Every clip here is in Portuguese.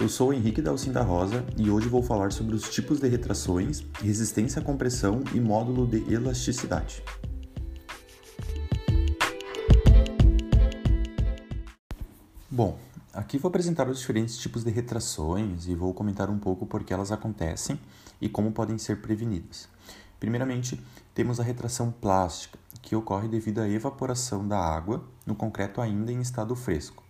Eu sou Henrique Dalcinda Rosa e hoje vou falar sobre os tipos de retrações, resistência à compressão e módulo de elasticidade. Bom, aqui vou apresentar os diferentes tipos de retrações e vou comentar um pouco por que elas acontecem e como podem ser prevenidas. Primeiramente, temos a retração plástica, que ocorre devido à evaporação da água no concreto ainda em estado fresco.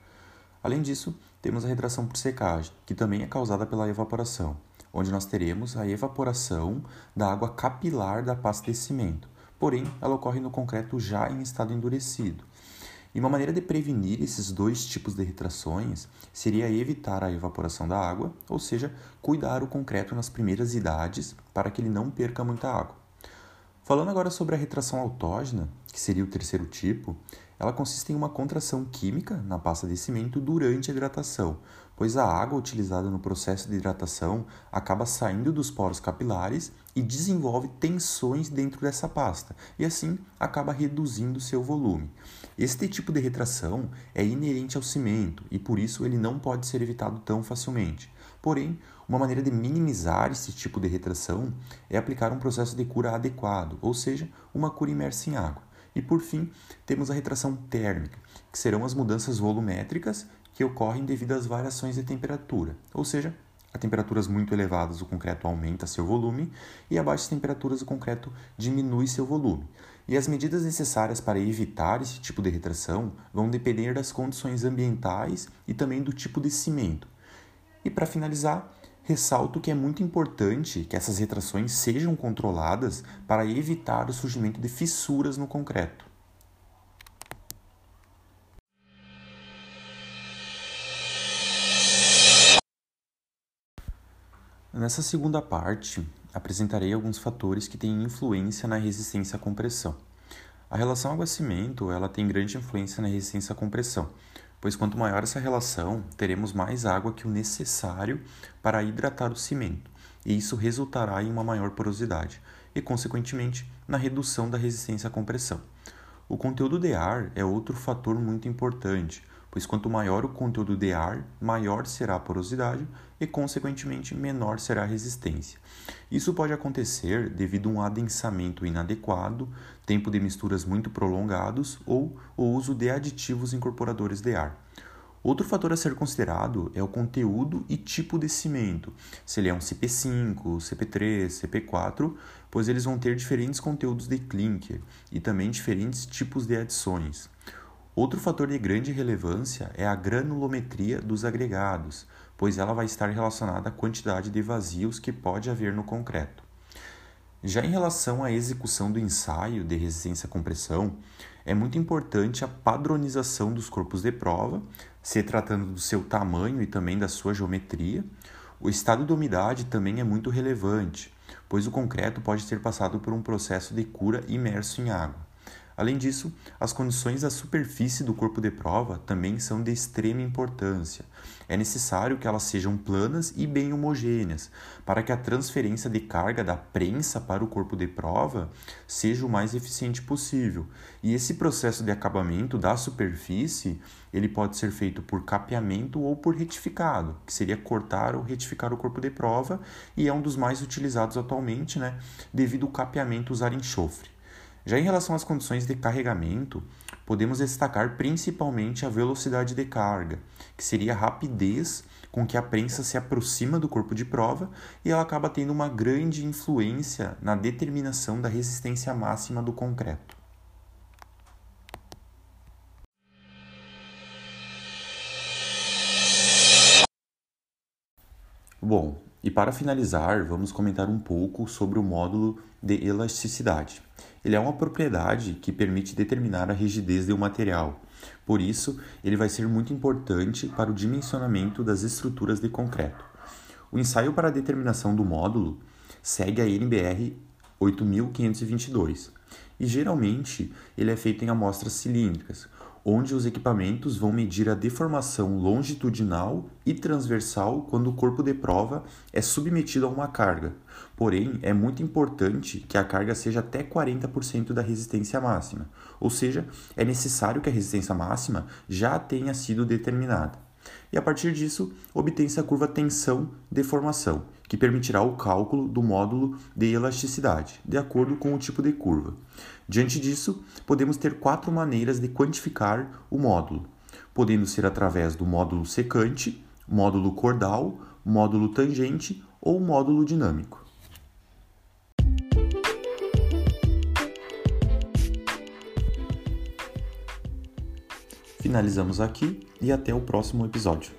Além disso, temos a retração por secagem, que também é causada pela evaporação, onde nós teremos a evaporação da água capilar da pasta de cimento, porém ela ocorre no concreto já em estado endurecido. E uma maneira de prevenir esses dois tipos de retrações seria evitar a evaporação da água, ou seja, cuidar o concreto nas primeiras idades para que ele não perca muita água. Falando agora sobre a retração autógena, que seria o terceiro tipo, ela consiste em uma contração química na pasta de cimento durante a hidratação, pois a água utilizada no processo de hidratação acaba saindo dos poros capilares e desenvolve tensões dentro dessa pasta, e assim acaba reduzindo seu volume. Este tipo de retração é inerente ao cimento e por isso ele não pode ser evitado tão facilmente. Porém, uma maneira de minimizar esse tipo de retração é aplicar um processo de cura adequado, ou seja, uma cura imersa em água. E por fim, temos a retração térmica, que serão as mudanças volumétricas que ocorrem devido às variações de temperatura, ou seja, a temperaturas muito elevadas o concreto aumenta seu volume e a baixas temperaturas o concreto diminui seu volume. E as medidas necessárias para evitar esse tipo de retração vão depender das condições ambientais e também do tipo de cimento. E para finalizar, ressalto que é muito importante que essas retrações sejam controladas para evitar o surgimento de fissuras no concreto. Nessa segunda parte, apresentarei alguns fatores que têm influência na resistência à compressão. A relação água-cimento ela tem grande influência na resistência à compressão, pois quanto maior essa relação, teremos mais água que o necessário para hidratar o cimento, e isso resultará em uma maior porosidade e, consequentemente, na redução da resistência à compressão. O conteúdo de ar é outro fator muito importante, pois quanto maior o conteúdo de ar, maior será a porosidade e, consequentemente, menor será a resistência. Isso pode acontecer devido a um adensamento inadequado, tempo de misturas muito prolongados ou o uso de aditivos incorporadores de ar. Outro fator a ser considerado é o conteúdo e tipo de cimento, se ele é um CP5, CP3, CP4, pois eles vão ter diferentes conteúdos de clinker e também diferentes tipos de adições. Outro fator de grande relevância é a granulometria dos agregados, pois ela vai estar relacionada à quantidade de vazios que pode haver no concreto. Já em relação à execução do ensaio de resistência à compressão, é muito importante a padronização dos corpos de prova, se tratando do seu tamanho e também da sua geometria. O estado de umidade também é muito relevante, pois o concreto pode ter passado por um processo de cura imerso em água. Além disso, as condições da superfície do corpo de prova também são de extrema importância. É necessário que elas sejam planas e bem homogêneas, para que a transferência de carga da prensa para o corpo de prova seja o mais eficiente possível. E esse processo de acabamento da superfície, ele pode ser feito por capeamento ou por retificado, que seria cortar ou retificar o corpo de prova, e é um dos mais utilizados atualmente, né, devido ao capeamento usar enxofre. Já em relação às condições de carregamento, podemos destacar principalmente a velocidade de carga, que seria a rapidez com que a prensa se aproxima do corpo de prova e ela acaba tendo uma grande influência na determinação da resistência máxima do concreto. Bom, e para finalizar, vamos comentar um pouco sobre o módulo de elasticidade. Ele é uma propriedade que permite determinar a rigidez de um material. Por isso, ele vai ser muito importante para o dimensionamento das estruturas de concreto. O ensaio para a determinação do módulo segue a NBR 8522 e geralmente ele é feito em amostras cilíndricas, onde os equipamentos vão medir a deformação longitudinal e transversal quando o corpo de prova é submetido a uma carga. Porém, é muito importante que a carga seja até 40% da resistência máxima, ou seja, é necessário que a resistência máxima já tenha sido determinada. E a partir disso, obtém-se a curva tensão-deformação, que permitirá o cálculo do módulo de elasticidade, de acordo com o tipo de curva. Diante disso, podemos ter quatro maneiras de quantificar o módulo, podendo ser através do módulo secante, módulo cordal, módulo tangente ou módulo dinâmico. Finalizamos aqui e até o próximo episódio.